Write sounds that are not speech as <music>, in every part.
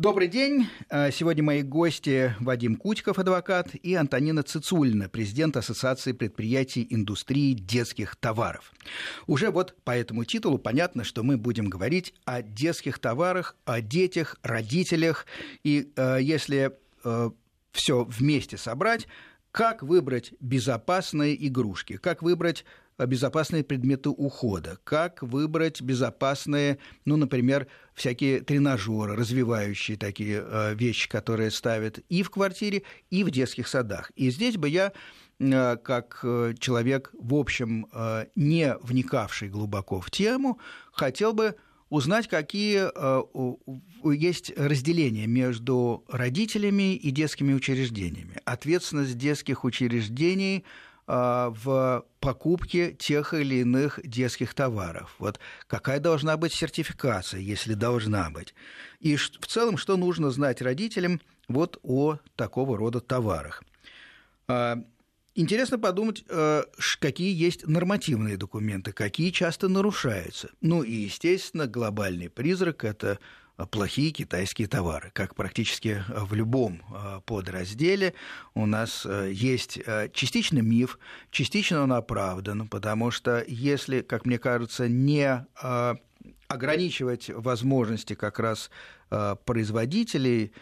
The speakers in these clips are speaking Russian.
Добрый день. А, сегодня мои гости Вадим Кутиков, адвокат, и Антонина Цицульна, президент Ассоциации предприятий индустрии детских товаров. Уже вот по этому титулу понятно, что мы будем говорить о детских товарах, о детях, родителях. И э, если э, все вместе собрать, как выбрать безопасные игрушки, как выбрать безопасные предметы ухода, как выбрать безопасные, ну, например, всякие тренажеры, развивающие такие э, вещи, которые ставят и в квартире, и в детских садах. И здесь бы я э, как э, человек, в общем, не вникавший глубоко в тему, хотел бы узнать, какие есть разделения между родителями и детскими учреждениями. Ответственность детских учреждений – в покупке тех или иных детских товаров. Вот какая должна быть сертификация, если должна быть. И в целом, что нужно знать родителям вот о такого рода товарах. А, интересно подумать, а, какие есть нормативные документы, какие часто нарушаются. Ну и, естественно, глобальный призрак – это плохие китайские товары. Как практически в любом а, подразделе у нас а, есть а, частично миф, частично он оправдан, потому что если, как мне кажется, не ограничивать возможности как раз производителей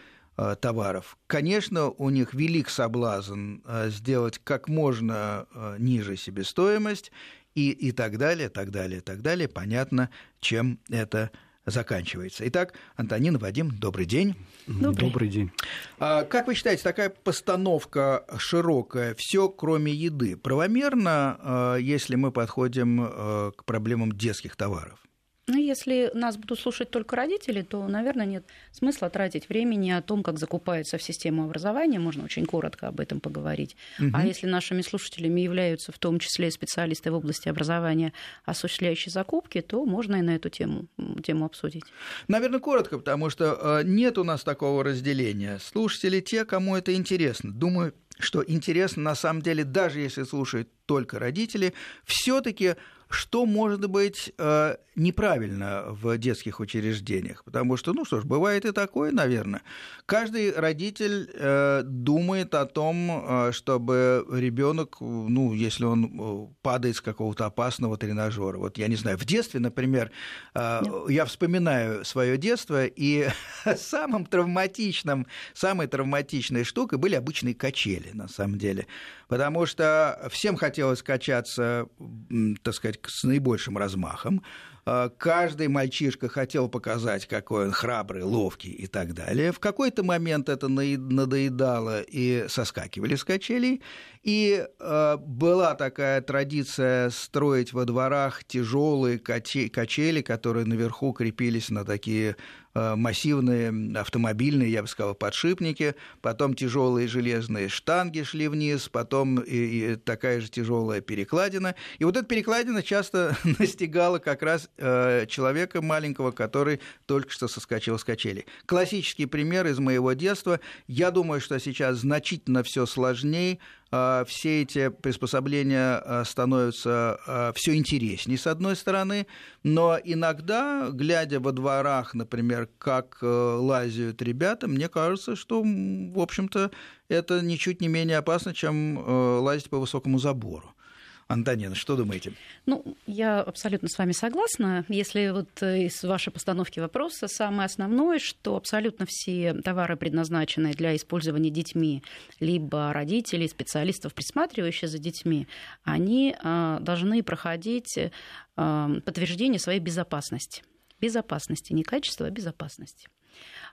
товаров. Конечно, у них велик соблазн сделать как можно ниже себестоимость и, и так далее, так далее, так далее. Понятно, чем это заканчивается. Итак, Антонин, Вадим, добрый день. Добрый, добрый день. А, как вы считаете, такая постановка широкая, все кроме еды, правомерно, а, если мы подходим а, к проблемам детских товаров? Ну, если нас будут слушать только родители, то, наверное, нет смысла тратить времени о том, как закупается в систему образования. Можно очень коротко об этом поговорить. Угу. А если нашими слушателями являются в том числе специалисты в области образования, осуществляющие закупки, то можно и на эту тему, тему обсудить. Наверное, коротко, потому что э, нет у нас такого разделения. Слушатели те, кому это интересно. Думаю, что интересно на самом деле, даже если слушают только родители, все-таки что может быть э, неправильно в детских учреждениях? Потому что, ну что ж, бывает и такое, наверное. Каждый родитель э, думает о том, э, чтобы ребенок, ну, если он падает с какого-то опасного тренажера. Вот я не знаю, в детстве, например, я вспоминаю свое детство, и <laughs> самым травматичным, самой травматичной штукой были обычные качели, на самом деле. Потому что всем хотелось качаться, так сказать, с наибольшим размахом. А, каждый мальчишка хотел показать, какой он храбрый, ловкий и так далее. В какой-то момент это надоедало и соскакивали с качелей. И э, была такая традиция строить во дворах тяжелые качели, которые наверху крепились на такие Э, массивные автомобильные, я бы сказал, подшипники, потом тяжелые железные штанги шли вниз, потом и, и такая же тяжелая перекладина. И вот эта перекладина часто <laughs> настигала как раз э, человека маленького, который только что соскочил с качели. Классический пример из моего детства. Я думаю, что сейчас значительно все сложнее, а, все эти приспособления а, становятся все интереснее, с одной стороны, но иногда, глядя во дворах, например, как э, лазят ребята, мне кажется, что, в общем-то, это ничуть не менее опасно, чем э, лазить по высокому забору. Антонина, что думаете? Ну, я абсолютно с вами согласна. Если вот э, из вашей постановки вопроса самое основное, что абсолютно все товары, предназначенные для использования детьми, либо родителей, специалистов, присматривающих за детьми, они а, должны проходить а, подтверждение своей безопасности. Безопасности, не качества, а безопасности.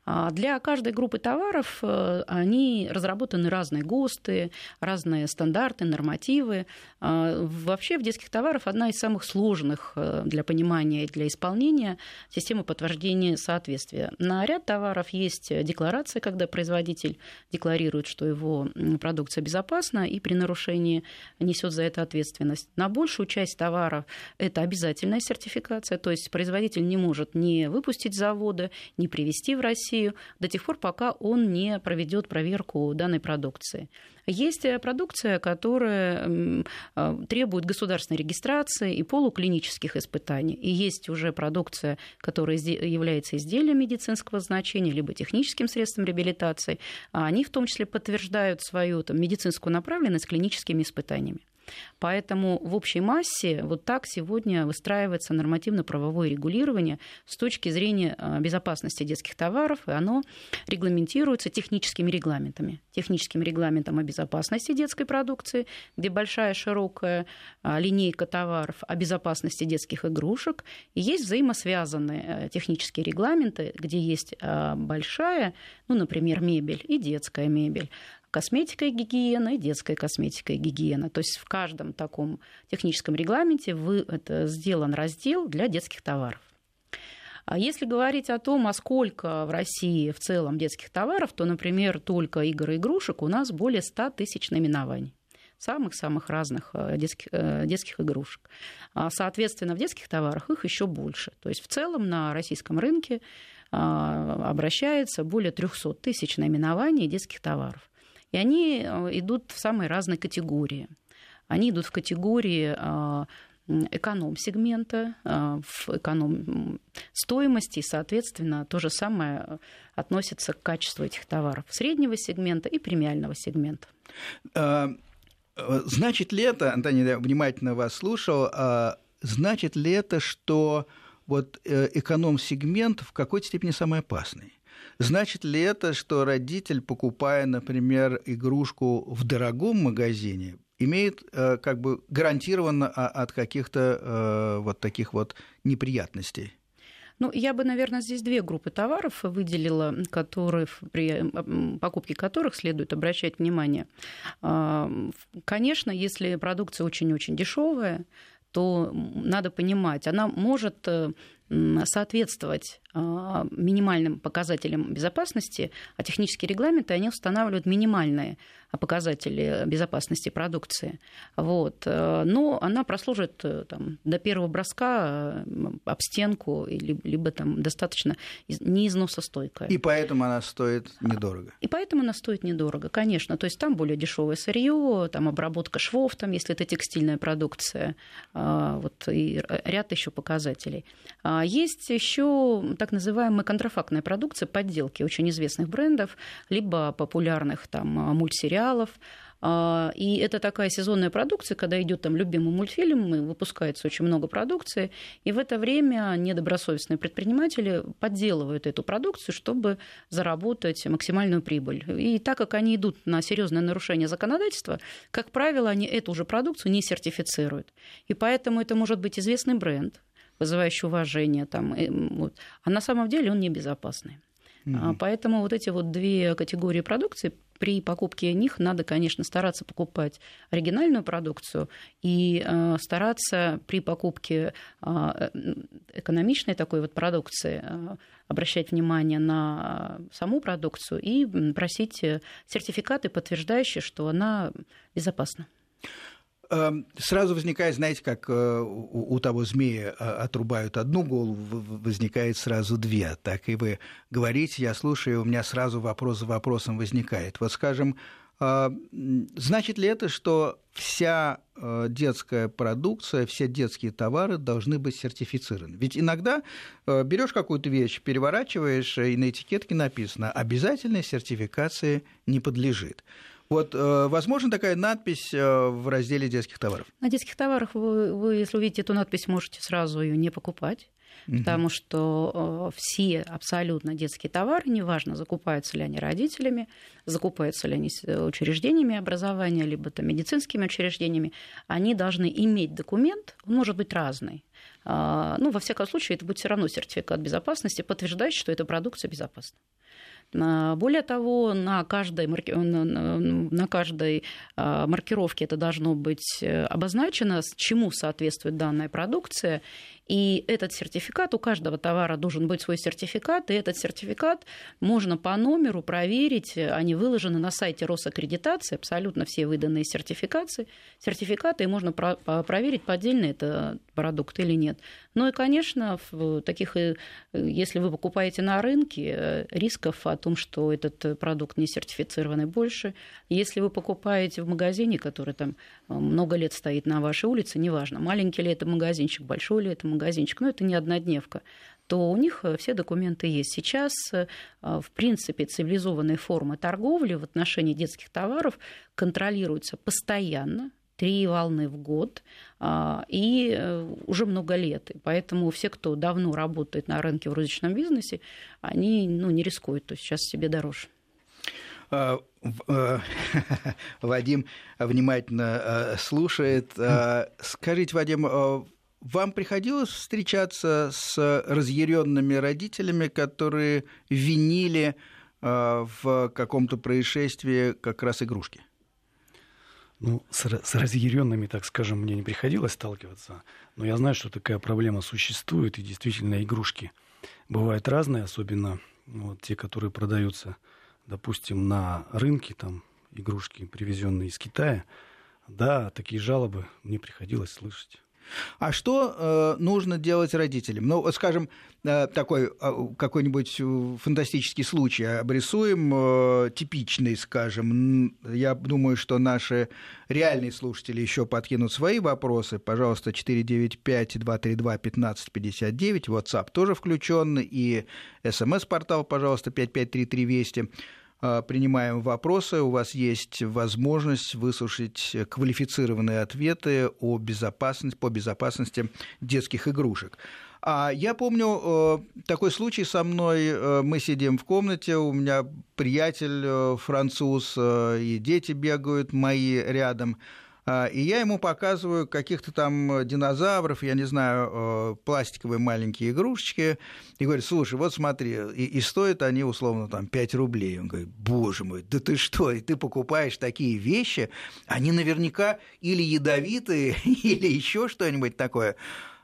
А для каждой группы товаров э, они разработаны разные ГОСТы, разные стандарты, нормативы. А, вообще в детских товарах одна из самых сложных э, для понимания и для исполнения система подтверждения соответствия. На ряд товаров есть декларация, когда производитель декларирует, что его продукция безопасна и при нарушении несет за это ответственность. На большую часть товаров это обязательная сертификация, то есть производитель не может не выпустить завода, не привести в Россию до тех пор, пока он не проведет проверку данной продукции. Есть э, продукция, которая э, требует государственной регистрации и полуклинических испытаний. И есть уже продукция, которая является изделием медицинского значения, либо техническим средством реабилитации. А они в том числе подтверждают свою там, медицинскую направленность клиническими испытаниями. Поэтому в общей массе вот так сегодня выстраивается нормативно-правовое регулирование с точки зрения а, безопасности детских товаров, и оно регламентируется техническими регламентами. Техническим регламентом о безопасности детской продукции, где большая широкая а, линейка товаров о безопасности детских игрушек, и есть взаимосвязанные э, технические регламенты, где есть большая, ну, например, мебель и детская мебель, косметика и гигиена и детская косметика и гигиена. То есть в каждом таком техническом регламенте вы, это сделан раздел для детских товаров. А если говорить о том, а сколько в России в целом детских товаров, то, например, только игр и игрушек у нас более 100 тысяч наименований самых-самых разных э, детских, э, детских игрушек. А, соответственно, в детских товарах их еще больше. То есть в целом на российском рынке а, обращается более 300 тысяч наименований детских товаров. И они э, идут в самые разные категории. Они идут в категории а, эконом-сегмента, а, в эконом стоимости, и, соответственно, то же самое относится к качеству этих товаров среднего сегмента и премиального сегмента. А, значит ли это, Антоний, я внимательно вас слушал, значит ли это, что вот э, эконом-сегмент в какой-то степени самый опасный? Значит ли это, что родитель, покупая, например, игрушку в дорогом магазине, имеет э, как бы гарантированно от каких-то э, вот таких вот неприятностей? Ну, я бы, наверное, здесь две группы товаров выделила, которые, при покупке которых следует обращать внимание. А, конечно, если продукция очень-очень дешевая, то надо понимать, она может э, соответствовать а, минимальным показателям безопасности, а технические регламенты, они устанавливают минимальные показатели безопасности продукции. Вот. Э, но она прослужит э, там, до первого броска об стенку, либо там достаточно неизносостойкая. И поэтому она стоит недорого. И поэтому она стоит недорого, конечно. То есть там более дешевое сырье, там обработка швов, там, если это текстильная продукция, вот, и ряд еще показателей. А есть еще так называемая контрафактная продукция, подделки очень известных брендов, либо популярных там мультсериалов, а, и это такая сезонная продукция, когда идет там любимый мультфильм, и выпускается очень много продукции, и в это время недобросовестные предприниматели подделывают эту продукцию, чтобы заработать максимальную прибыль. И так как они идут на серьезное нарушение законодательства, как правило, они эту же продукцию не сертифицируют. И поэтому это может быть известный бренд, вызывающий уважение, там, и, вот. а на самом деле он небезопасный. Mm-hmm. Поэтому вот эти вот две категории продукции при покупке них надо, конечно, стараться покупать оригинальную продукцию и э, стараться при покупке э, экономичной такой вот продукции э, обращать внимание на саму продукцию и просить сертификаты, подтверждающие, что она безопасна. Эм, сразу возникает, знаете, как э, у того змея э, отрубают одну голову, возникает сразу две. Так и вы говорите, я слушаю, у меня сразу вопрос за вопросом возникает. Вот, скажем, э, значит ли это, что вся детская продукция, все детские товары должны быть сертифицированы? Ведь иногда берешь какую-то вещь, переворачиваешь, и на этикетке написано «обязательной сертификации не подлежит». Вот, э, возможно, такая надпись э, в разделе детских товаров? На детских товарах вы, вы если увидите эту надпись, можете сразу ее не покупать. Угу. Потому что э, все абсолютно детские товары, неважно, закупаются ли они родителями, закупаются ли они учреждениями образования, либо там, медицинскими учреждениями, они должны иметь документ, он может быть разный. А, ну, во всяком случае, это будет все равно сертификат безопасности, подтверждающий, что эта продукция безопасна. А, более того, на каждой, на каждой а, маркировке это должно быть э, обозначено, чему соответствует данная продукция, и этот сертификат, у каждого товара должен быть свой сертификат, и этот сертификат можно по номеру проверить, они выложены на сайте Росаккредитации, абсолютно все выданные сертификации, сертификаты, и можно проверить, поддельный это продукт или нет. Ну и, конечно, в таких, э, если вы покупаете на рынке, э, рисков о том, что этот продукт не сертифицированный, больше. Если вы покупаете в магазине, который там много лет стоит на вашей улице, неважно, маленький ли это магазинчик, большой ли это магазинчик, но это не однодневка, то у них все документы есть. Сейчас, в принципе, цивилизованные формы торговли в отношении детских товаров контролируются постоянно, три волны в год а, и э, уже много лет. И поэтому все, кто давно работает на рынке в розничном бизнесе, они ну, не рискуют, то есть сейчас себе дороже. А, э, <laughs> Вадим внимательно э, слушает. А, скажите, Вадим, вам приходилось встречаться с разъяренными родителями, которые винили в каком-то происшествии как раз игрушки? Ну, с, с разъяренными, так скажем, мне не приходилось сталкиваться, но я знаю, что такая проблема существует, и действительно игрушки бывают разные, особенно ну, вот, те, которые продаются, допустим, на рынке, там игрушки, привезенные из Китая. Да, такие жалобы мне приходилось слышать. А что э, нужно делать родителям? Ну, скажем, э, такой э, какой-нибудь э, фантастический случай обрисуем, э, типичный, скажем. Я думаю, что наши реальные слушатели еще подкинут свои вопросы. Пожалуйста, 495-232-1559, WhatsApp тоже включен, и смс-портал, пожалуйста, 5533 Вести. А, принимаем вопросы. У вас есть возможность выслушать квалифицированные ответы о безопасности, по безопасности детских игрушек. А я помню э, такой случай со мной. Э, мы сидим в комнате, у меня приятель э, француз, и дети бегают мои рядом. А, и я ему показываю каких-то там динозавров, я не знаю, э, пластиковые маленькие игрушечки, и говорю, слушай, вот смотри, и, и стоят они условно там 5 рублей. Он говорит, боже мой, да ты что, и ты покупаешь такие вещи, они наверняка или ядовитые, <laughs> или еще что-нибудь такое.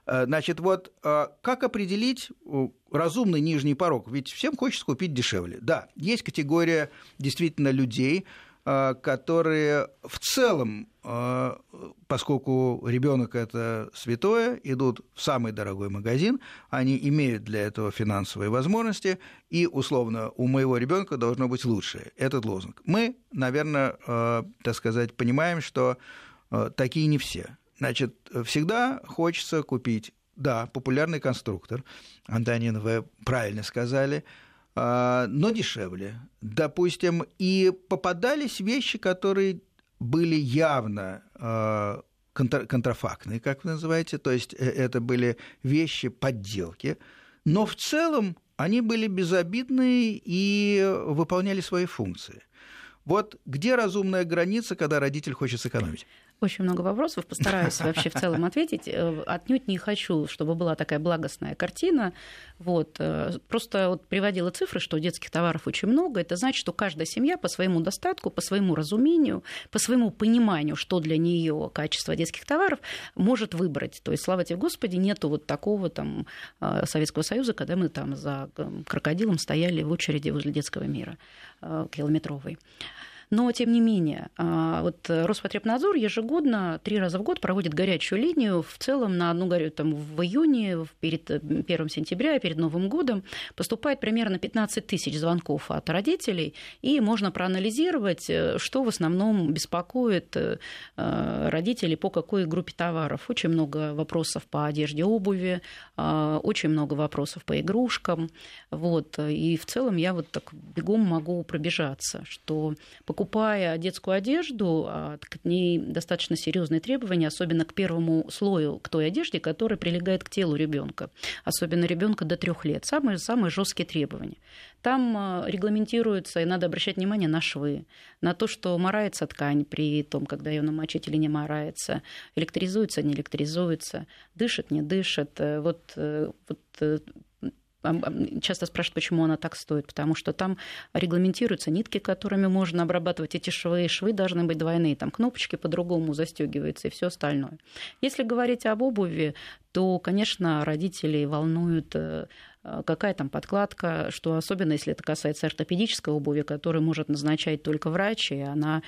Э, значит, вот э, как определить разумный нижний порог? Ведь всем хочется купить дешевле. Да, есть категория действительно людей, Э, которые в целом, э, поскольку ребенок это святое, идут в самый дорогой магазин, они имеют для этого финансовые возможности, и условно у моего ребенка должно быть лучшее. Этот лозунг. Мы, наверное, э, так сказать, понимаем, что такие не все. Значит, всегда хочется купить, да, популярный конструктор. Антонин, вы правильно сказали, но дешевле. Допустим, и попадались вещи, которые были явно а, контрафактные, как вы называете, то есть э, это были вещи, подделки, но в целом они были безобидные и выполняли свои функции. Вот где разумная граница, когда родитель хочет сэкономить? Очень много вопросов, постараюсь вообще в целом ответить. Э, отнюдь не хочу, чтобы была такая благостная картина. Вот. Э, просто вот приводила цифры, что детских товаров очень много. Это значит, что каждая семья по своему достатку, по своему разумению, по своему пониманию, что для нее качество детских товаров, может выбрать. То есть, слава тебе Господи, нету вот такого там э, Советского Союза, когда мы там за крокодилом стояли в очереди возле детского мира километровой. Но, тем не менее, а, вот Роспотребнадзор ежегодно, три раза в год проводит горячую линию. В целом на одну горю там, в июне, перед 1 э, сентября, перед Новым годом поступает примерно 15 тысяч звонков от родителей, и можно проанализировать, э, что в основном беспокоит э, родителей по какой группе товаров. Очень много вопросов по одежде, обуви, очень много вопросов по игрушкам. Вот. И в целом я вот так бегом могу пробежаться, что покупая детскую одежду, а, к ней достаточно серьезные требования, особенно к первому слою, к той одежде, которая прилегает к телу ребенка, особенно ребенка до трех лет. Самые, самые жесткие требования. Там а, регламентируется, и надо обращать внимание на швы, на то, что морается ткань при том, когда ее намочить или не морается, электризуется, не электризуется, дышит, не дышит. Э, вот, э, вот э, часто спрашивают, почему она так стоит, потому что там регламентируются нитки, которыми можно обрабатывать эти швы, швы должны быть двойные, там кнопочки по-другому застегиваются и все остальное. Если говорить об обуви, то, конечно, родителей волнуют э, какая там подкладка, что особенно если это касается ортопедической обуви, которую может назначать только врач, и она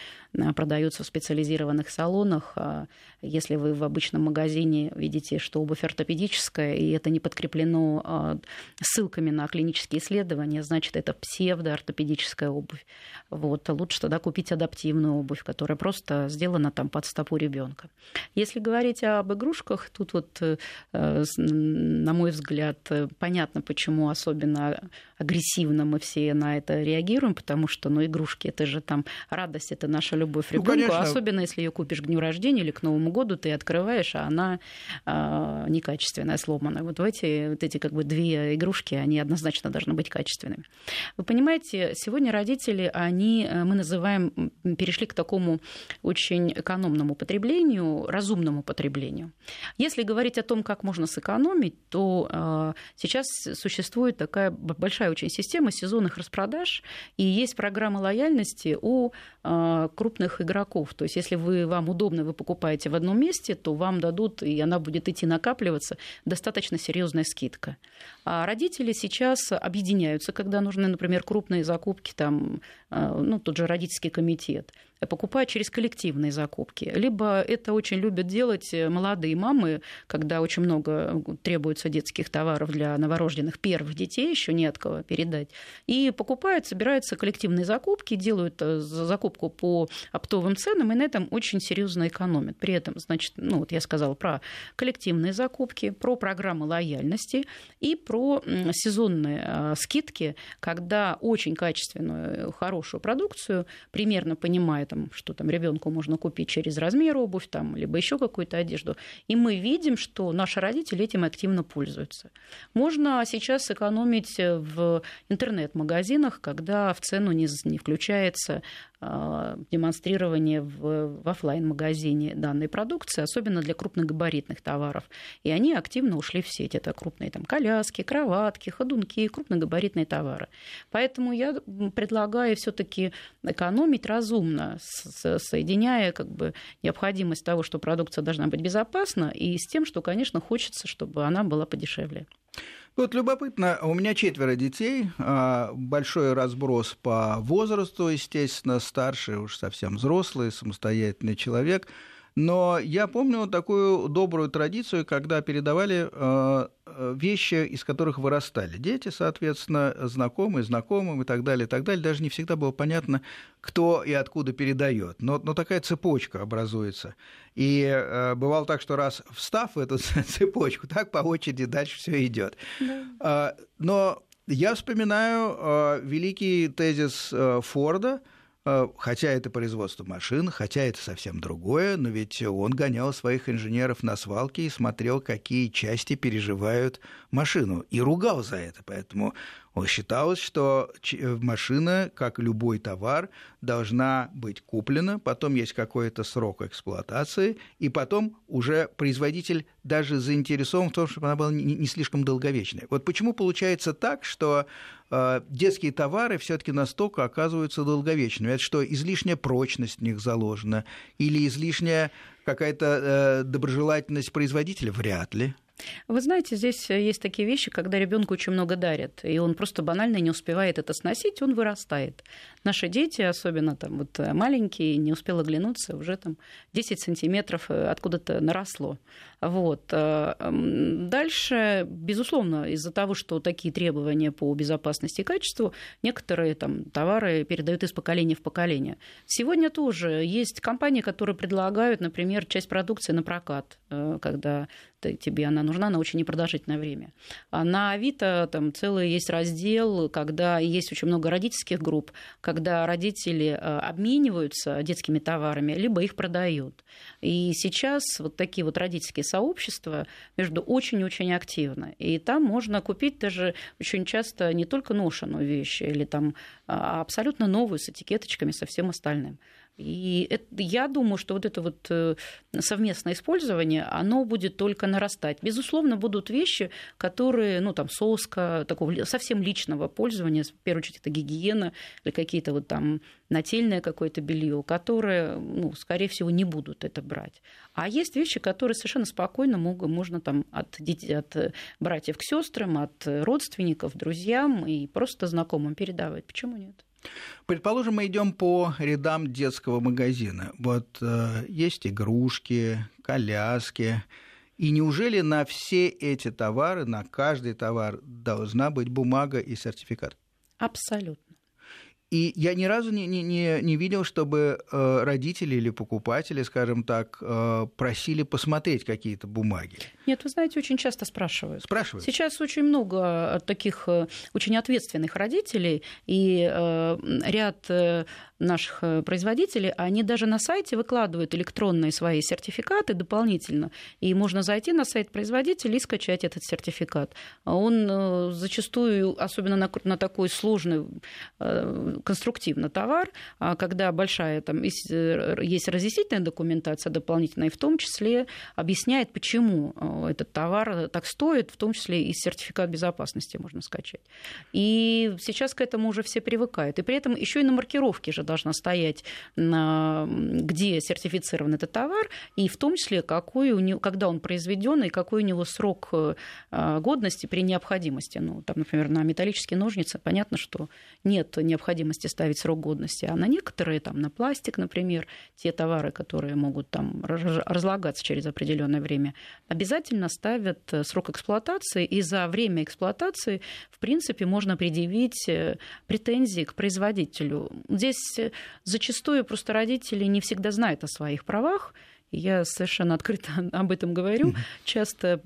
продается в специализированных салонах. А если вы в обычном магазине видите, что обувь ортопедическая, и это не подкреплено ссылками на клинические исследования, значит, это псевдоортопедическая обувь. Вот. Лучше тогда купить адаптивную обувь, которая просто сделана там под стопу ребенка. Если говорить об игрушках, тут вот, э, на мой взгляд, понятно, почему особенно агрессивно мы все на это реагируем, потому что, ну, игрушки, это же там радость, это наша любовь ребенку, ну, особенно если ее купишь к дню рождения или к Новому году, ты открываешь, а она э, некачественная, сломанная. Вот эти, вот эти как бы две игрушки, они однозначно должны быть качественными. Вы понимаете, сегодня родители, они, э, мы называем, перешли к такому очень экономному потреблению, разумному потреблению. Если говорить о том, как можно сэкономить, то э, сейчас существует такая большая очень система сезонных распродаж, и есть программа лояльности у э, крупных игроков. То есть, если вы, вам удобно, вы покупаете в одном месте, то вам дадут, и она будет идти накапливаться, достаточно серьезная скидка. А родители сейчас объединяются, когда нужны, например, крупные закупки, там, э, ну, тот же родительский комитет покупают через коллективные закупки. Либо это очень любят делать э, молодые мамы, когда очень много требуется детских товаров для новорожденных первых детей, еще не от кого передать. И покупают, собираются коллективные закупки, делают э, закупку по оптовым ценам, и на этом очень серьезно экономят. При этом, значит, ну вот я сказала про коллективные закупки, про программы лояльности и про сезонные э, скидки, когда очень качественную, хорошую продукцию, примерно понимая, там, что там ребенку можно купить через размер обувь, там, либо еще какую-то одежду. И мы видим, что наши родители этим активно пользуются. Можно сейчас сэкономить в интернет-магазинах, когда в цену не, не включается демонстрирование в, в офлайн-магазине данной продукции, особенно для крупногабаритных товаров. И они активно ушли в сеть. Это крупные там, коляски, кроватки, ходунки, крупногабаритные товары. Поэтому я предлагаю все-таки экономить разумно, соединяя как бы, необходимость того, что продукция должна быть безопасна, и с тем, что, конечно, хочется, чтобы она была подешевле. Вот любопытно, у меня четверо детей, а, большой разброс по возрасту, естественно, старший уж совсем взрослый, самостоятельный человек – но я помню такую добрую традицию, когда передавали э, э, вещи, из которых вырастали дети, соответственно, знакомые, знакомым и так далее, и так далее. Даже не всегда было понятно, кто и откуда передает. Но, но такая цепочка образуется. И э, бывало так, что раз встав в эту <laughs> цепочку, так по очереди дальше все идет. Да. Э, но я вспоминаю э, великий тезис э, Форда – хотя это производство машин, хотя это совсем другое, но ведь он гонял своих инженеров на свалке и смотрел, какие части переживают машину, и ругал за это. Поэтому Считалось, что э, машина, как любой товар, должна быть куплена, потом есть какой-то срок эксплуатации, и потом уже производитель даже заинтересован в том, чтобы она была не слишком долговечной. Вот почему получается так, что э, детские товары все-таки настолько оказываются долговечными. Это что, излишняя прочность в них заложена или излишняя какая-то э, доброжелательность производителя? Вряд ли. Вы знаете, здесь есть такие вещи, когда ребенку очень много дарят, и он просто банально не успевает это сносить, он вырастает. Наши дети, особенно там вот маленькие, не успел оглянуться, уже там 10 сантиметров э, откуда-то наросло. Вот. Э, дальше, безусловно, из-за того, что такие требования по безопасности и качеству, некоторые там, товары передают из поколения в поколение. Сегодня тоже есть компании, которые предлагают, например, часть продукции на прокат, э, когда тебе она нужна на очень непродолжительное время. А на Авито там целый есть раздел, когда есть очень много родительских групп, когда родители э, обмениваются детскими товарами, либо их продают. И сейчас вот такие вот родительские сообщества между очень-очень активны. И там можно купить даже очень часто не только ношеную вещь или там а абсолютно новую с этикеточками, со всем остальным. И это, я думаю, что вот это вот э, совместное использование, оно будет только нарастать. Безусловно, будут вещи, которые, ну, там, соска, такого совсем личного пользования, в первую очередь, это гигиена или какие-то вот там нательное какое-то белье, которые, ну, скорее всего, не будут это брать. А есть вещи, которые совершенно спокойно могут, можно там от, от братьев к сестрам, от родственников, друзьям и просто знакомым передавать. Почему нет? Предположим, мы идем по рядам детского магазина. Вот э, есть игрушки, коляски. И неужели на все эти товары, на каждый товар должна быть бумага и сертификат? Абсолютно. И я ни разу не, не, не видел, чтобы э, родители или покупатели, скажем так, э, просили посмотреть какие-то бумаги. Нет, вы знаете, очень часто спрашивают. Спрашивают. Сейчас очень много таких э, очень ответственных родителей, и ряд наших производителей, они даже на сайте выкладывают электронные свои сертификаты дополнительно, и можно зайти на сайт производителя и скачать этот сертификат. Он зачастую, особенно на, на такой сложный э, конструктивный товар, а когда большая там есть разъяснительная документация дополнительная, и в том числе объясняет, почему этот товар так стоит, в том числе и сертификат безопасности можно скачать. И сейчас к этому уже все привыкают. И при этом еще и на маркировке же должна стоять, где сертифицирован этот товар, и в том числе, какой у него, когда он произведен и какой у него срок э, годности при необходимости. Ну, там, например, на металлические ножницы понятно, что нет необходимости ставить срок годности, а на некоторые, там, на пластик, например, те товары, которые могут там разлагаться через определенное время, обязательно ставят э, срок эксплуатации, и за время эксплуатации, в принципе, можно предъявить э, претензии к производителю. Здесь зачастую просто родители не всегда знают о своих правах, я совершенно открыто <laughs> об этом говорю. Часто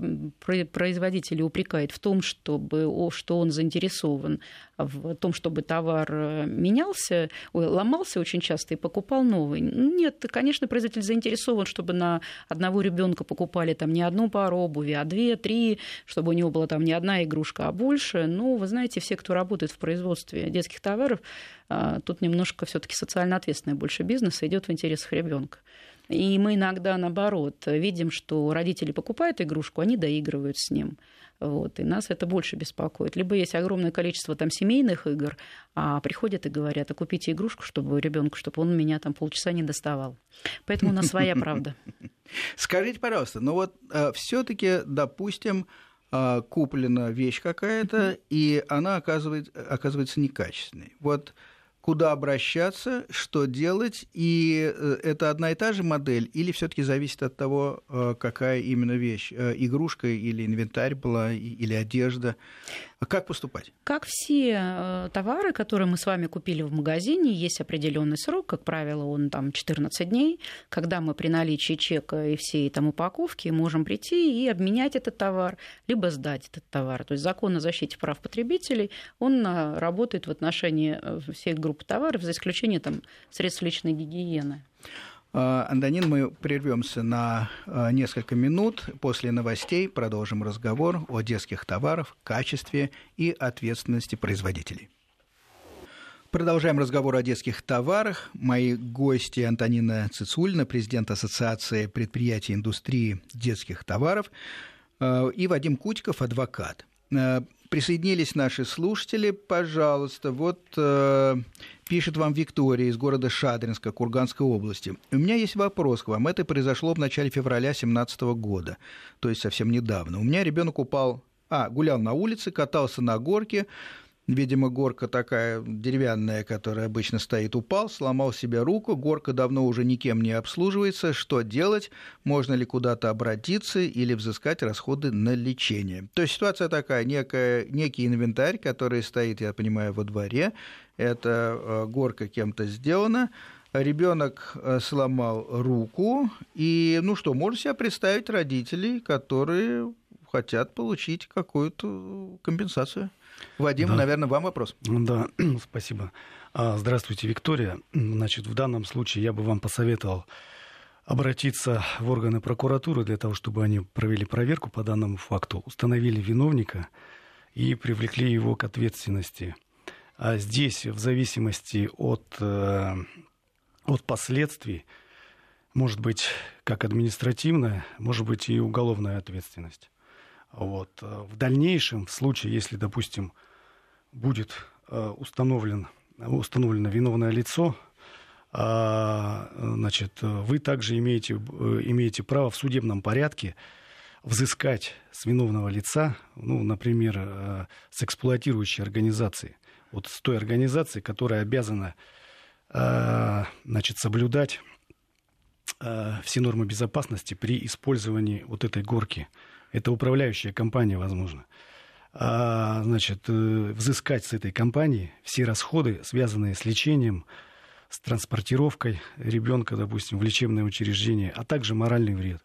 производители упрекают в том, чтобы, что он заинтересован в том, чтобы товар э, менялся, ой, ломался очень часто и покупал новый. Нет, конечно, производитель заинтересован, чтобы на одного ребенка покупали там не одну пару обуви, а две, три, чтобы у него была там не одна игрушка, а больше. Ну, вы знаете, все, кто работает в производстве детских товаров, а, тут немножко все-таки социально ответственный больше бизнес идет в интересах ребенка. И мы иногда, наоборот, видим, что родители покупают игрушку, они доигрывают с ним. Вот, и нас это больше беспокоит. Либо есть огромное количество там семейных игр, а приходят и говорят, а купите игрушку, чтобы ребенку, чтобы он меня там полчаса не доставал. Поэтому у нас своя правда. <laughs> Скажите, пожалуйста, ну вот э, все-таки, допустим, э, куплена вещь какая-то, и она оказывается, оказывается некачественной. Вот куда обращаться, что делать, и э, это одна и та же модель, или все-таки зависит от того, э, какая именно вещь, э, игрушка или инвентарь была, или одежда. А как поступать? Как все э, товары, которые мы с вами купили в магазине, есть определенный срок, как правило, он там 14 дней, когда мы при наличии чека и всей там упаковки можем прийти и обменять этот товар, либо сдать этот товар. То есть закон о защите прав потребителей, он э, работает в отношении э, всех групп товаров, за исключением там, средств личной гигиены. А, Антонин, мы прервемся на а, несколько минут. После новостей продолжим разговор о детских товарах, качестве и ответственности производителей. Продолжаем разговор о детских товарах. Мои гости Антонина Цицульна, президент Ассоциации предприятий индустрии детских товаров, а, и Вадим Кутиков, адвокат. Присоединились наши слушатели, пожалуйста. Вот э, пишет вам Виктория из города Шадринска, Курганской области. У меня есть вопрос к вам. Это произошло в начале февраля 2017 года, то есть совсем недавно. У меня ребенок упал, а, гулял на улице, катался на горке, Видимо, горка такая деревянная, которая обычно стоит, упал, сломал себе руку. Горка давно уже никем не обслуживается. Что делать? Можно ли куда-то обратиться или взыскать расходы на лечение? То есть ситуация такая, некая, некий инвентарь, который стоит, я понимаю, во дворе. Это э, горка кем-то сделана ребенок э, сломал руку, и, ну что, можно себе представить родителей, которые хотят получить какую-то компенсацию. Вадим, да. наверное, вам вопрос. Да, <clears throat> спасибо. А, здравствуйте, Виктория. Значит, в данном случае я бы вам посоветовал обратиться в органы прокуратуры для того, чтобы они провели проверку по данному факту, установили виновника и привлекли его к ответственности. А здесь, в зависимости от э, от последствий может быть как административная, может быть и уголовная ответственность. Вот. В дальнейшем, в случае, если, допустим, будет э, установлен, установлено виновное лицо, а, значит, вы также имеете, э, имеете право в судебном порядке взыскать с виновного лица, ну, например, э, с эксплуатирующей организации, вот с той организации, которая обязана значит, соблюдать все нормы безопасности при использовании вот этой горки. Это управляющая компания, возможно. А, значит, э, взыскать с этой компании все расходы, связанные с лечением, с транспортировкой ребенка, допустим, в лечебное учреждение, а также моральный вред.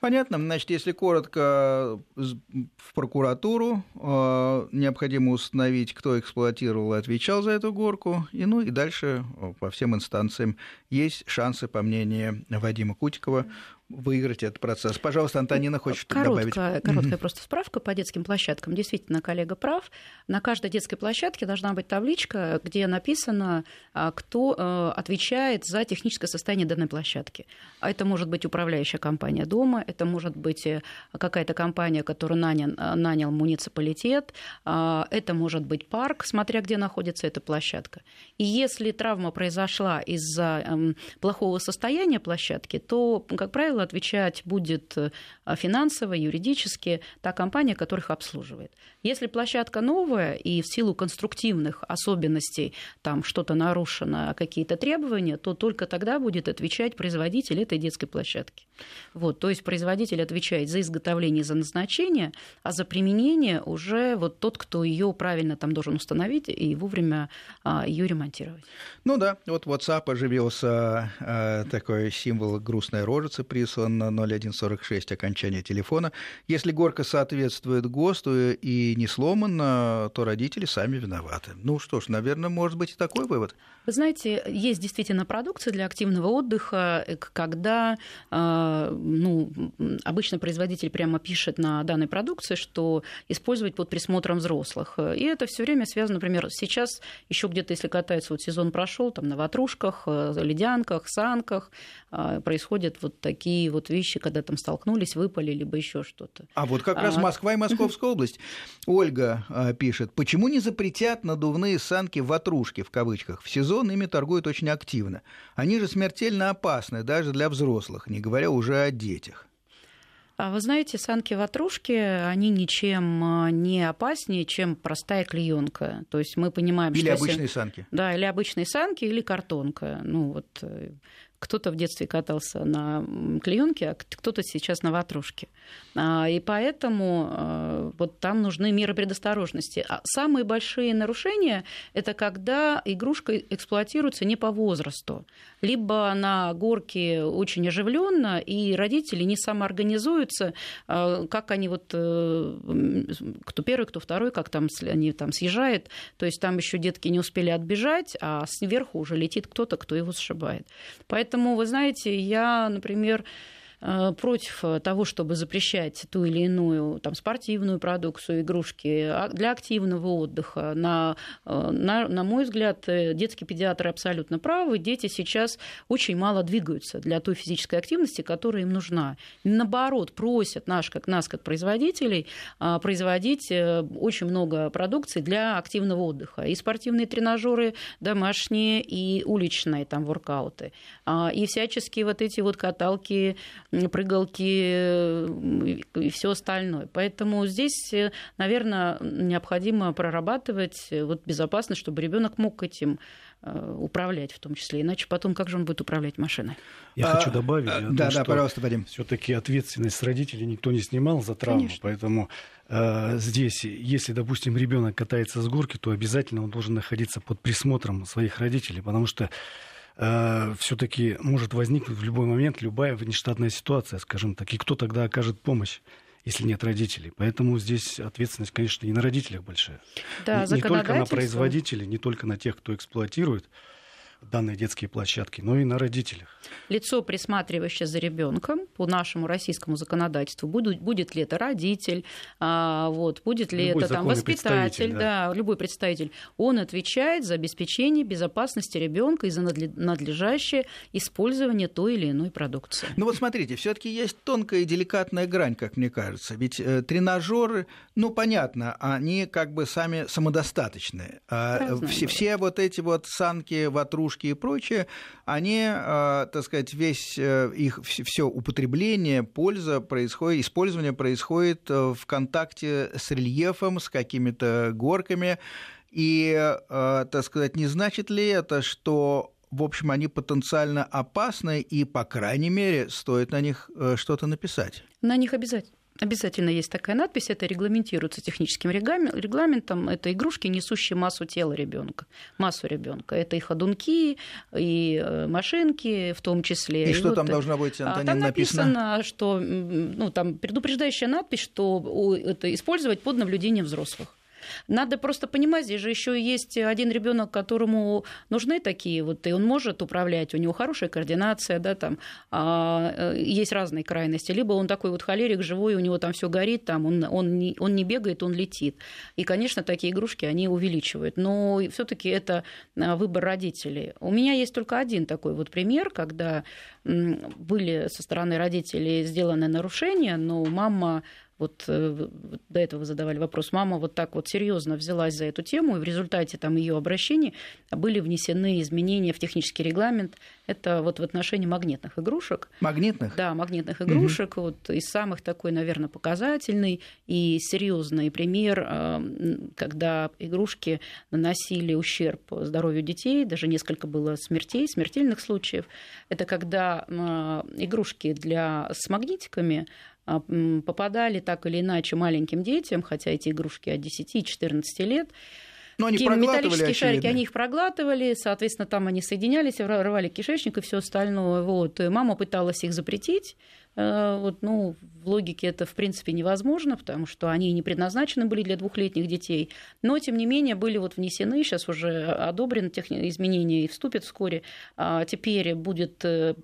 Понятно. Значит, если коротко, в прокуратуру э, необходимо установить, кто эксплуатировал и отвечал за эту горку, и, ну, и дальше э, по всем инстанциям есть шансы, по мнению Вадима Кутикова, выиграть этот процесс. Пожалуйста, Антонина хочет короткая, добавить. Короткая просто справка по детским площадкам. Действительно, коллега прав. На каждой детской площадке должна быть табличка, где написано, а, кто э, отвечает за техническое состояние данной площадки. А это может быть управляющая компания дома, это может быть э, какая-то компания, которую нанял, э, нанял муниципалитет, а, это может быть парк, смотря где находится эта площадка. И если травма произошла из-за эм, плохого состояния площадки, то, как правило, отвечать будет э, финансово, юридически та компания, которая их обслуживает. Если площадка новая и в силу конструктивных особенностей там что-то нарушено, какие-то требования, то только тогда будет отвечать производитель этой детской площадки. Вот, то есть производитель отвечает за изготовление, за назначение, а за применение уже вот тот, кто ее правильно там должен установить и вовремя а, ее ремонтировать. Ну да, вот WhatsApp оживился э, такой символ грустной рожицы при прислан на 0146 окончание телефона. Если горка соответствует ГОСТу и не сломана, то родители сами виноваты. Ну что ж, наверное, может быть и такой вывод. Вы знаете, есть действительно продукция для активного отдыха, э, когда э, ну, обычно производитель прямо пишет на данной продукции, что использовать под присмотром взрослых. И это все время связано, например, сейчас еще где-то, если катается, вот сезон прошел, там на ватрушках, э, ледянках, санках, происходят вот такие вот вещи, когда там столкнулись, выпали, либо еще что-то. А вот как раз а, Москва и Московская область. Ольга пишет, почему не запретят надувные санки ватрушки в кавычках в сезон ими торгуют очень активно. Они же смертельно опасны даже для взрослых, не говоря уже о детях. А вы знаете, санки-ватрушки, они ничем а, не опаснее, чем простая клеенка. То есть мы понимаем, или что... Или обычные если... санки. Да, или обычные санки, или картонка. Ну вот э, кто-то в детстве катался на клеенке, а кто-то сейчас на ватрушке. А, и поэтому а, вот там нужны меры предосторожности. А самые большие нарушения – это когда игрушка эксплуатируется не по возрасту. Либо на горке очень оживленно, и родители не самоорганизуются, как они вот, э, кто первый, кто второй, как там они там съезжают. То есть там еще детки не успели отбежать, а сверху уже летит кто-то, кто его сшибает. Поэтому Поэтому, вы знаете, я, например, против того, чтобы запрещать ту или иную там, спортивную продукцию, игрушки а, для активного отдыха. На, э, на, на мой взгляд, э, детские педиатры абсолютно правы. Дети сейчас очень мало двигаются для той физической активности, которая им нужна. Наоборот, просят наш, как, нас, как производителей, производить очень много продукции для активного отдыха. И спортивные тренажеры домашние, и уличные там воркауты. А, и всяческие вот эти вот каталки прыгалки э, и все остальное. Поэтому здесь, э, наверное, необходимо прорабатывать э, вот безопасность, чтобы ребенок мог этим управлять в том числе. Иначе потом как же он будет управлять машиной? Я а, хочу добавить, а, том, да, да, пожалуйста, Вадим. Все-таки ответственность с родителей никто не снимал за травму, Конечно. поэтому э, здесь, если, допустим, ребенок катается с горки, то обязательно он должен находиться под присмотром своих родителей, потому что э, все-таки может возникнуть в любой момент любая внештатная ситуация, скажем так, и кто тогда окажет помощь? если нет родителей. Поэтому здесь ответственность, конечно, и на родителях большая. Да, не, не только на производителей, не только на тех, кто эксплуатирует. Данные детские площадки, но и на родителях. Лицо, присматривающее за ребенком по нашему российскому законодательству, будет, будет ли это родитель, а, вот, будет ли любой это там воспитатель, да. да, любой представитель, он отвечает за обеспечение безопасности ребенка и за надлежащее использование той или иной продукции. Ну вот смотрите, все-таки есть тонкая и деликатная грань, как мне кажется. Ведь э, тренажеры, ну понятно, они как бы сами самодостаточные. А все, все вот эти вот санки, ватрушки и прочее, они, э, так сказать, весь э, их все употребление, польза происходит, использование происходит э, в контакте с рельефом, с какими-то горками. И, э, так сказать, не значит ли это, что в общем, они потенциально опасны, и, по крайней мере, стоит на них что-то написать. На них обязательно. Обязательно есть такая надпись, это регламентируется техническим регламентом. Это игрушки, несущие массу тела ребенка, массу ребенка. Это и ходунки, и э, машинки в том числе. И, и что вот, там должно быть, а, Антонин, там написано? написано, что ну, там предупреждающая надпись, что это использовать под наблюдением взрослых. Надо просто понимать, здесь же еще есть один ребенок, которому нужны такие вот, и он может управлять, у него хорошая координация, да, там а, э, есть разные крайности. Либо он такой вот холерик живой, у него там все горит, там он, он, не, он не бегает, он летит. И, конечно, такие игрушки они увеличивают. Но все-таки это а, выбор родителей. У меня есть только один такой вот пример, когда были со стороны родителей сделаны нарушения, но мама вот э, до этого задавали вопрос, мама вот так вот серьезно взялась за эту тему, и в результате там ее обращений были внесены изменения в технический регламент. Это вот в отношении магнитных игрушек. Магнитных? Да, магнитных игрушек. Угу. Вот из самых такой, наверное, показательный и серьезный пример, э, когда игрушки наносили ущерб здоровью детей, даже несколько было смертей, смертельных случаев. Это когда э, игрушки для, с магнитиками попадали так или иначе маленьким детям, хотя эти игрушки от 10 и 14 лет, но они металлические очевидно. шарики, они их проглатывали, соответственно, там они соединялись, рвали кишечник и все остальное. Вот. И мама пыталась их запретить. Э, вот, ну, в логике это, в принципе, невозможно, потому что они не предназначены были для двухлетних детей. Но, тем не менее, были вот внесены, сейчас уже одобрены техни- изменения и вступят вскоре. А теперь будет э,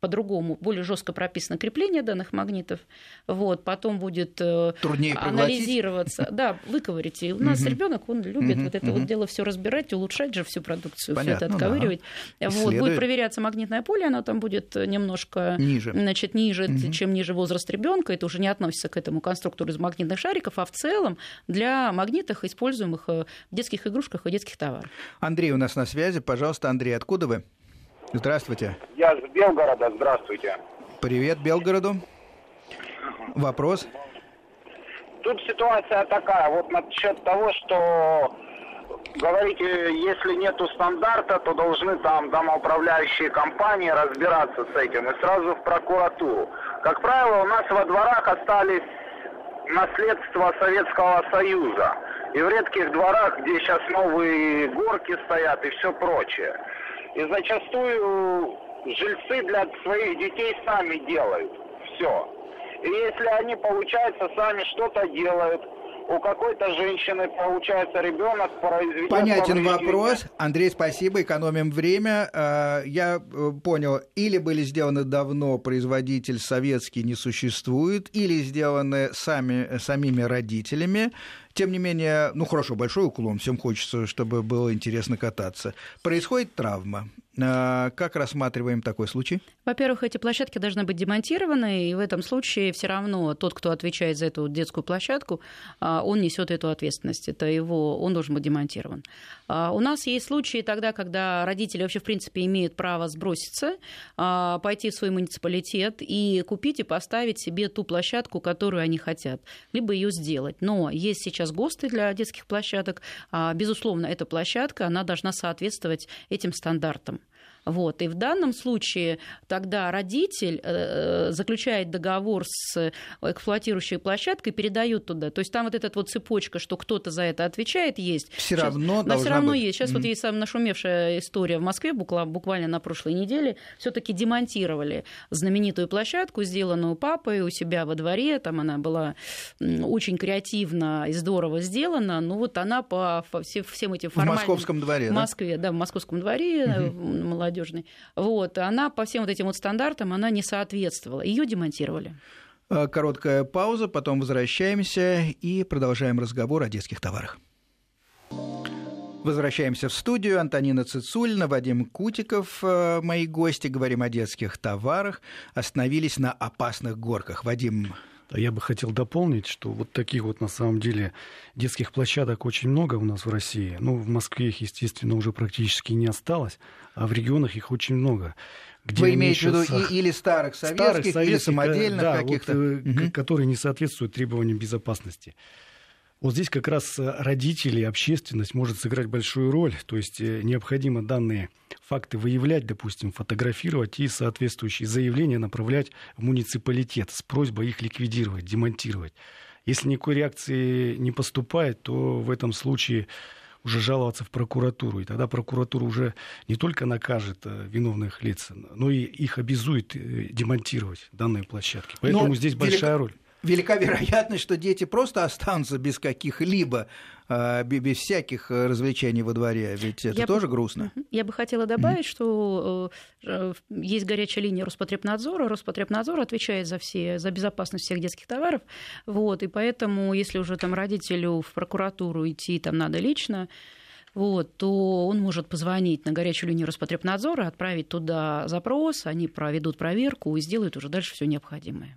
по-другому, более жестко прописано крепление данных магнитов. Вот, потом будет э, Труднее анализироваться. Да, выковырить. И у нас ребенок, он любит вот это вот дело все разбирать, улучшать же всю продукцию, все это отковыривать. Вот, будет проверяться магнитное поле, оно там будет немножко ниже, значит, ниже чем ниже возраст ребенка. Это уже не относится к этому конструктору из магнитных шариков, а в целом для магнитов, используемых э, в детских игрушках и детских товарах. Андрей у нас на связи. Пожалуйста, Андрей, откуда вы? Здравствуйте. Я с Белгорода, здравствуйте. Привет Белгороду. Вопрос? Тут ситуация такая, вот насчет того, что говорите, если нету стандарта, то должны там домоуправляющие компании разбираться с этим и сразу в прокуратуру. Как правило, у нас во дворах остались наследства Советского Союза. И в редких дворах, где сейчас новые горки стоят и все прочее. И зачастую жильцы для своих детей сами делают все. И если они, получается, сами что-то делают, у какой-то женщины получается ребенок произведен... Понятен вопрос. Андрей, спасибо, экономим время. А, я э, понял, или были сделаны давно, производитель советский не существует, или сделаны сами, самими родителями. Тем не менее, ну хорошо, большой уклон, всем хочется, чтобы было интересно кататься. Происходит травма. А, как рассматриваем такой случай? Во-первых, эти площадки должны быть демонтированы, и в этом случае все равно тот, кто отвечает за эту детскую площадку, а, он несет эту ответственность. Это его, он должен быть демонтирован. А, у нас есть случаи тогда, когда родители вообще, в принципе, имеют право сброситься, пойти в свой муниципалитет и купить и поставить себе ту площадку, которую они хотят, либо ее сделать. Но есть сейчас ГОСТы для детских площадок. Безусловно, эта площадка, она должна соответствовать этим стандартам. Вот. И в данном случае тогда родитель э, заключает договор с эксплуатирующей площадкой, передает туда. То есть там вот эта вот цепочка, что кто-то за это отвечает, есть. Все равно да, все равно быть. есть. Сейчас mm-hmm. вот есть самая нашумевшая история в Москве, буквально на прошлой неделе, все-таки демонтировали знаменитую площадку, сделанную папой у себя во дворе. Там она была очень креативно и здорово сделана. Но вот она по всем этим формальным... В московском дворе, В Москве, да, да в московском дворе mm-hmm. Молодежный. Вот. Она по всем вот этим вот стандартам она не соответствовала. Ее демонтировали. Э, короткая пауза, потом возвращаемся и продолжаем разговор о детских товарах. Возвращаемся в студию. Антонина Цицульна, Вадим Кутиков, э, мои гости. Говорим о детских товарах. Остановились на опасных горках. Вадим, я бы хотел дополнить, что вот таких вот на самом деле детских площадок очень много у нас в России. Ну, в Москве их, естественно, уже практически не осталось, а в регионах их очень много. Где Вы имеете в виду и, <laughs> или старых советских, старых советских или самодельных да, каких-то? Вот, угу. которые не соответствуют требованиям безопасности. Вот здесь как раз э, родители, общественность может сыграть большую роль. То есть э, необходимо данные факты выявлять, допустим, фотографировать и соответствующие заявления направлять в муниципалитет с просьбой их ликвидировать, демонтировать. Если никакой реакции не поступает, то в этом случае уже жаловаться в прокуратуру. И тогда прокуратура уже не только накажет э, виновных лиц, но и их обязует демонтировать данные площадки. Поэтому но здесь большая велик... роль велика вероятность, что дети просто останутся без каких-либо, а, без всяких э, развлечений во дворе. Ведь это я тоже бы, грустно. Я бы хотела добавить, mm-hmm. что э, есть горячая линия Роспотребнадзора. Роспотребнадзор отвечает за, все, за безопасность всех детских товаров. Вот, и поэтому, если уже там родителю в прокуратуру идти там надо лично, вот, то он может позвонить на горячую линию Роспотребнадзора, отправить туда запрос, они проведут проверку и сделают уже дальше все необходимое.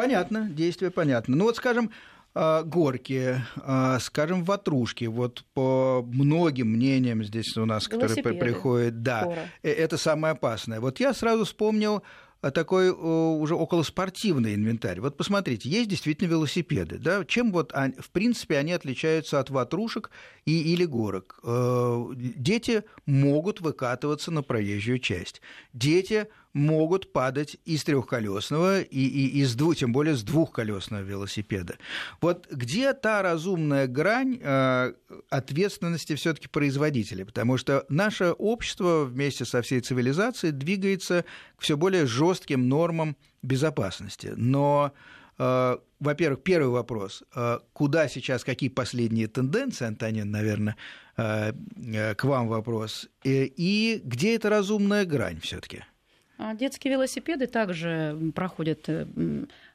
Понятно, действие понятно. Ну вот, скажем, а, горки, а, скажем, ватрушки, вот по многим мнениям здесь у нас, которые приходят, да, Скоро. Э, это самое опасное. Вот я сразу вспомнил такой уже околоспортивный инвентарь. Вот посмотрите, есть действительно велосипеды. Да? Чем вот, в принципе, они отличаются от ватрушек и, или горок? Э, дети могут выкатываться на проезжую часть. Дети могут падать из трехколесного и, и из двух, тем более с двухколесного велосипеда. Вот где та разумная грань э, ответственности все-таки производителя? Потому что наше общество вместе со всей цивилизацией двигается к все более жестким нормам безопасности. Но э, во-первых, первый вопрос. Э, куда сейчас, какие последние тенденции, Антонин, наверное, э, к вам вопрос. И где эта разумная грань все-таки? А детские велосипеды также проходят э,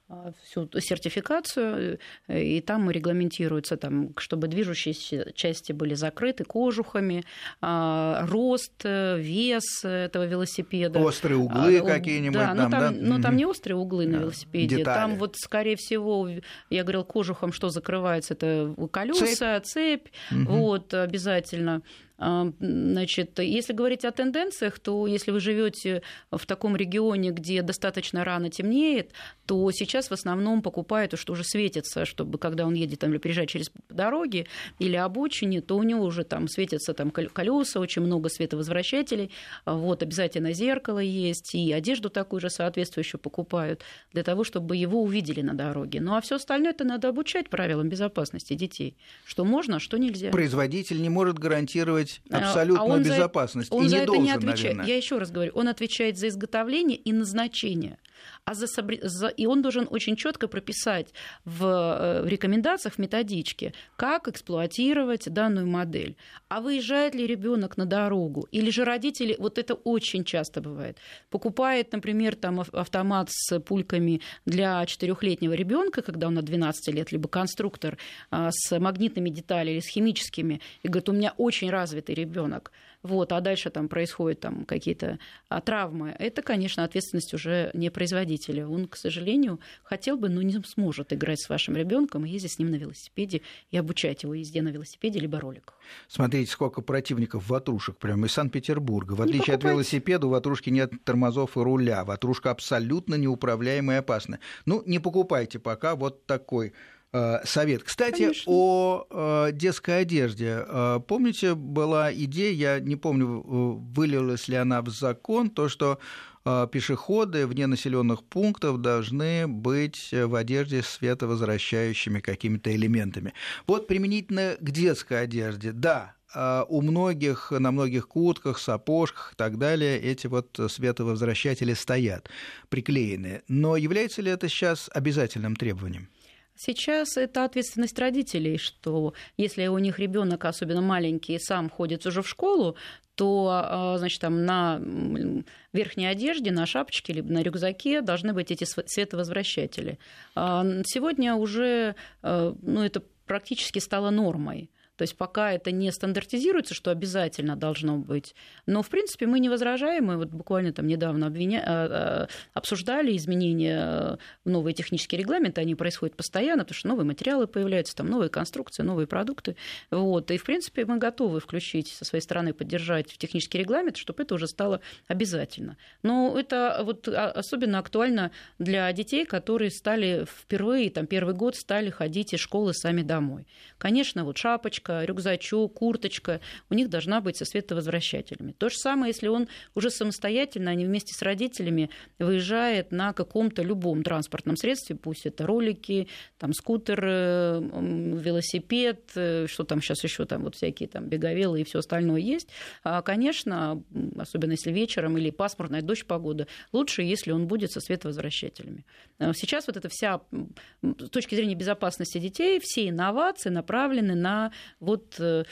а, всю сертификацию, э, и там регламентируется, там, чтобы движущиеся части были закрыты кожухами, а, рост, э, вес этого велосипеда. Острые углы какие-нибудь да, там, ну, там, да? Ну, там не острые углы на велосипеде, Детали. там вот, скорее всего, я говорил, кожухом что закрывается, это колеса, цепь, цепь угу. вот, обязательно. Значит, если говорить о тенденциях, то если вы живете в таком регионе, где достаточно рано темнеет, то сейчас в основном покупают то, что уже светится, чтобы когда он едет там, или приезжает через дороги или обочине, то у него уже там светятся там колеса, очень много световозвращателей, вот обязательно зеркало есть, и одежду такую же соответствующую покупают для того, чтобы его увидели на дороге. Ну а все остальное это надо обучать правилам безопасности детей, что можно, а что нельзя. Производитель не может гарантировать гарантировать абсолютную а он безопасность. За, он и за не это должен, не отвечает. Наверное. Я еще раз говорю, он отвечает за изготовление и назначение а за, за, и он должен очень четко прописать в, э, рекомендациях, в методичке, как эксплуатировать данную модель. А выезжает ли ребенок на дорогу? Или же родители, вот это очень часто бывает, покупает, например, там автомат с пульками для четырехлетнего ребенка, когда он на 12 лет, либо конструктор а, с магнитными деталями или с химическими, и говорит, у меня очень развитый ребенок вот, а дальше там происходят там какие-то а, травмы, это, конечно, ответственность уже не производителя. Он, к сожалению, хотел бы, но не сможет играть с вашим ребенком и ездить с ним на велосипеде и обучать его езде на велосипеде либо роликах. Смотрите, сколько противников ватрушек прямо из Санкт-Петербурга. В отличие от велосипеда, у ватрушки нет тормозов и руля. Ватрушка абсолютно неуправляемая и опасна. Ну, не покупайте пока вот такой совет. Кстати, Конечно. о э, детской одежде. Э, помните, была идея, я не помню, вылилась ли она в закон, то, что пешеходы вне населенных пунктов должны быть в одежде световозвращающими какими-то элементами. Вот применительно к детской одежде, да, у многих, на многих куртках, сапожках и так далее эти вот световозвращатели стоят, приклеенные. Но является ли это сейчас обязательным требованием? Сейчас это ответственность родителей, что если у них ребенок, особенно маленький, сам ходит уже в школу, то а, значит, там на верхней одежде, на шапочке либо на рюкзаке должны быть эти световозвращатели. А, сегодня уже а, ну, это практически стало нормой. То есть пока это не стандартизируется, что обязательно должно быть. Но, в принципе, мы не возражаем. Мы вот буквально там недавно обвиня... А, а, обсуждали изменения в новые технические регламенты. Они происходят постоянно, потому что новые материалы появляются, там новые конструкции, новые продукты. Вот. И, в принципе, мы готовы включить со своей стороны, поддержать в технический регламент, чтобы это уже стало обязательно. Но это вот особенно актуально для детей, которые стали впервые, там, первый год стали ходить из школы сами домой. Конечно, вот шапочка, шапочка, рюкзачок, курточка у них должна быть со световозвращателями. То же самое, если он уже самостоятельно, а не вместе с родителями, выезжает на каком-то любом транспортном средстве, пусть это ролики, там скутер, э, велосипед, э, что там сейчас еще там вот всякие там беговелы и все остальное есть. А, конечно, особенно если вечером или пасмурная дождь погода, лучше, если он будет со световозвращателями. Э, сейчас вот эта вся, с точки зрения безопасности детей, все инновации направлены на вот э,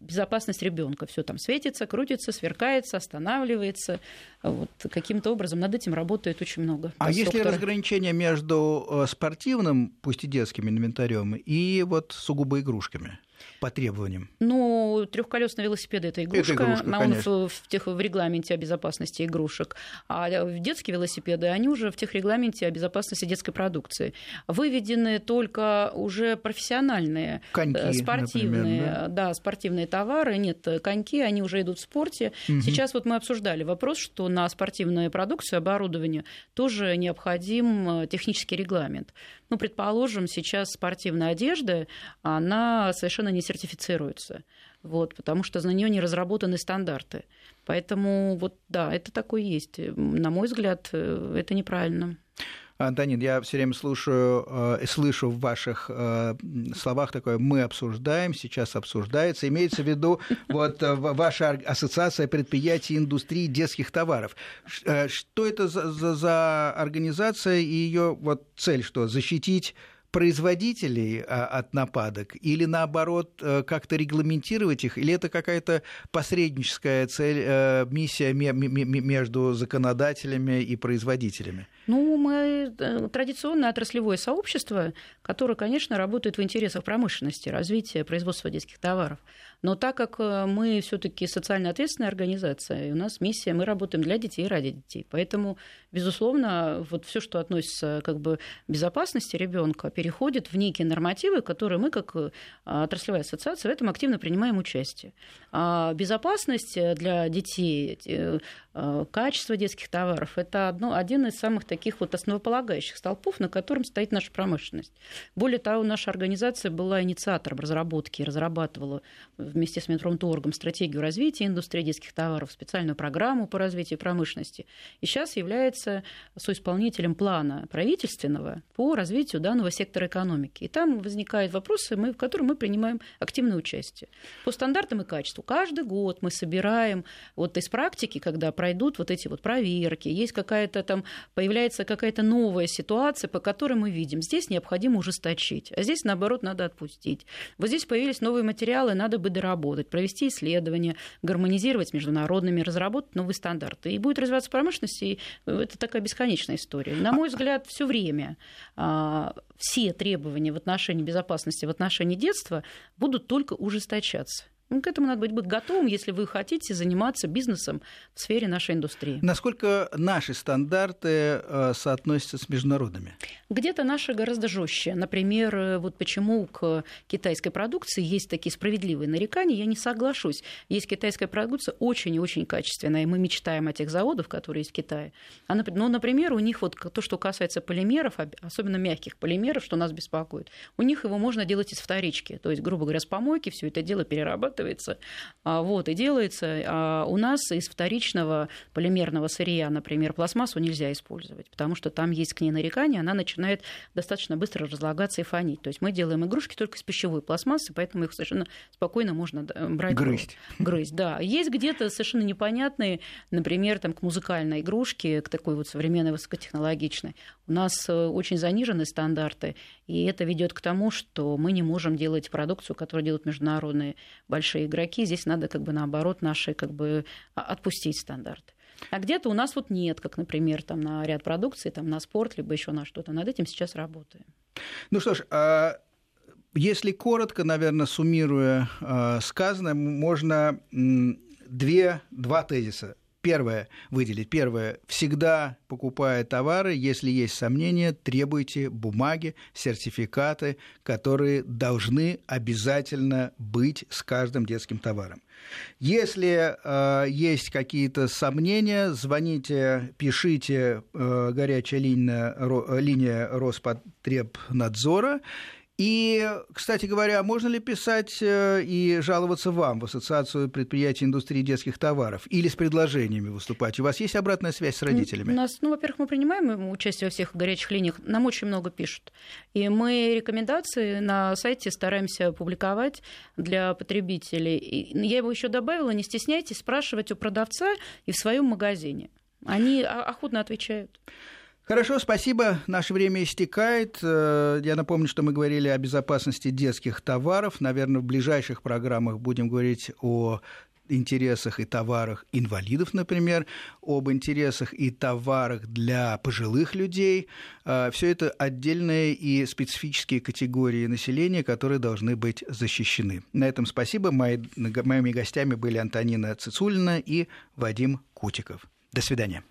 безопасность ребенка. Все там светится, крутится, сверкается, останавливается. Вот каким-то образом над этим работает очень много. А есть ли разграничение между э, спортивным, пусть и детским инвентарем, и вот сугубо игрушками? По требованиям? Ну, трехколесные велосипеды это игрушка, это игрушка он в, в, тех, в регламенте о безопасности игрушек. А детские велосипеды, они уже в тех регламенте о безопасности детской продукции. Выведены только уже профессиональные коньки, э, спортивные, например, да? да, спортивные товары. Нет, коньки, они уже идут в спорте. Угу. Сейчас вот мы обсуждали вопрос, что на спортивную продукцию, оборудование тоже необходим э, технический регламент. Ну, предположим, сейчас спортивная одежда, она совершенно не сертифицируется, вот, потому что на нее не разработаны стандарты. Поэтому вот да, это такое есть. На мой взгляд, э, это неправильно. Антонин, я все время слушаю, э, слышу в ваших э, словах такое «мы обсуждаем», «сейчас обсуждается». Имеется в виду <laughs> вот э, ваша ассоциация предприятий индустрии детских товаров. Что это за, за, за организация и ее вот цель, что защитить производителей а, от нападок или наоборот э, как-то регламентировать их, или это какая-то посредническая цель, э, миссия между законодателями и производителями? Ну, мы э, традиционное отраслевое сообщество, которое, конечно, работает в интересах промышленности, развития производства детских товаров. Но так как мы все-таки социально ответственная организация, и у нас миссия, мы работаем для детей и ради детей. Поэтому, безусловно, вот все, что относится как бы, безопасности ребенка, переходит в некие нормативы, которые мы, как э, отраслевая ассоциация, в этом активно принимаем участие. А безопасность для детей, э, качество детских товаров – это одно, один из самых таких вот основополагающих столпов, на котором стоит наша промышленность. Более того, наша организация была инициатором разработки, разрабатывала вместе с Минпромторгом стратегию развития индустрии детских товаров, специальную программу по развитию промышленности. И сейчас является соисполнителем плана правительственного по развитию данного сектора экономики. И там возникают вопросы, мы, в которых мы принимаем активное участие. По стандартам и качеству. Каждый год мы собираем вот из практики, когда пройдут вот эти вот проверки, есть какая-то там, появляется какая-то новая ситуация, по которой мы видим, здесь необходимо ужесточить, а здесь, наоборот, надо отпустить. Вот здесь появились новые материалы, надо бы доработать, провести исследования, гармонизировать международными, разработать новые стандарты. И будет развиваться промышленность, и это такая бесконечная история. На мой взгляд, все время а, все требования в отношении безопасности, в отношении детства будут только ужесточаться. Ну, к этому надо быть готовым, если вы хотите заниматься бизнесом в сфере нашей индустрии. Насколько наши стандарты э, соотносятся с международными? Где-то наши гораздо жестче. Например, э, вот почему к китайской продукции есть такие справедливые нарекания, я не соглашусь. Есть китайская продукция очень и очень качественная, и мы мечтаем о тех заводах, которые есть в Китае. А, ну, например, у них вот то, что касается полимеров, особенно мягких полимеров, что нас беспокоит, у них его можно делать из вторички. То есть, грубо говоря, с помойки все это дело перерабатывать обрабатывается, а, вот, и делается. А у нас из вторичного полимерного сырья, например, пластмассу нельзя использовать, потому что там есть к ней нарекания, она начинает достаточно быстро разлагаться и фонить. То есть мы делаем игрушки только из пищевой пластмассы, поэтому их совершенно спокойно можно брать. Грызть. Грызть, да. Есть где-то совершенно непонятные, например, там, к музыкальной игрушке, к такой вот современной высокотехнологичной. У нас э, очень занижены стандарты, и это ведет к тому, что мы не можем делать продукцию, которую делают международные большие игроки. Здесь надо как бы наоборот наши как бы а, отпустить стандарты. А где-то у нас вот нет, как, например, там на ряд продукции, там на спорт, либо еще на что-то. Над этим сейчас работаем. Ну что ж, а если коротко, наверное, суммируя а, сказанное, можно две, два тезиса Первое выделить. Первое. Всегда покупая товары, если есть сомнения, требуйте бумаги, сертификаты, которые должны обязательно быть с каждым детским товаром. Если э, есть какие-то сомнения, звоните, пишите э, горячая линия, ро, линия Роспотребнадзора и, кстати говоря, можно ли писать э, и жаловаться вам в Ассоциацию предприятий индустрии детских товаров или с предложениями выступать? У вас есть обратная связь с родителями? У нас, ну, во-первых, мы принимаем участие во всех горячих линиях, нам очень много пишут. И мы рекомендации на сайте стараемся публиковать для потребителей. И я его еще добавила, не стесняйтесь спрашивать у продавца и в своем магазине. Они охотно отвечают. Хорошо, спасибо. Наше время истекает. Э, я напомню, что мы говорили о безопасности детских товаров. Наверное, в ближайших программах будем говорить о интересах и товарах инвалидов, например, об интересах и товарах для пожилых людей. Э, Все это отдельные и специфические категории населения, которые должны быть защищены. На этом спасибо. Моими гостями были Антонина Цицулина и Вадим Кутиков. До свидания.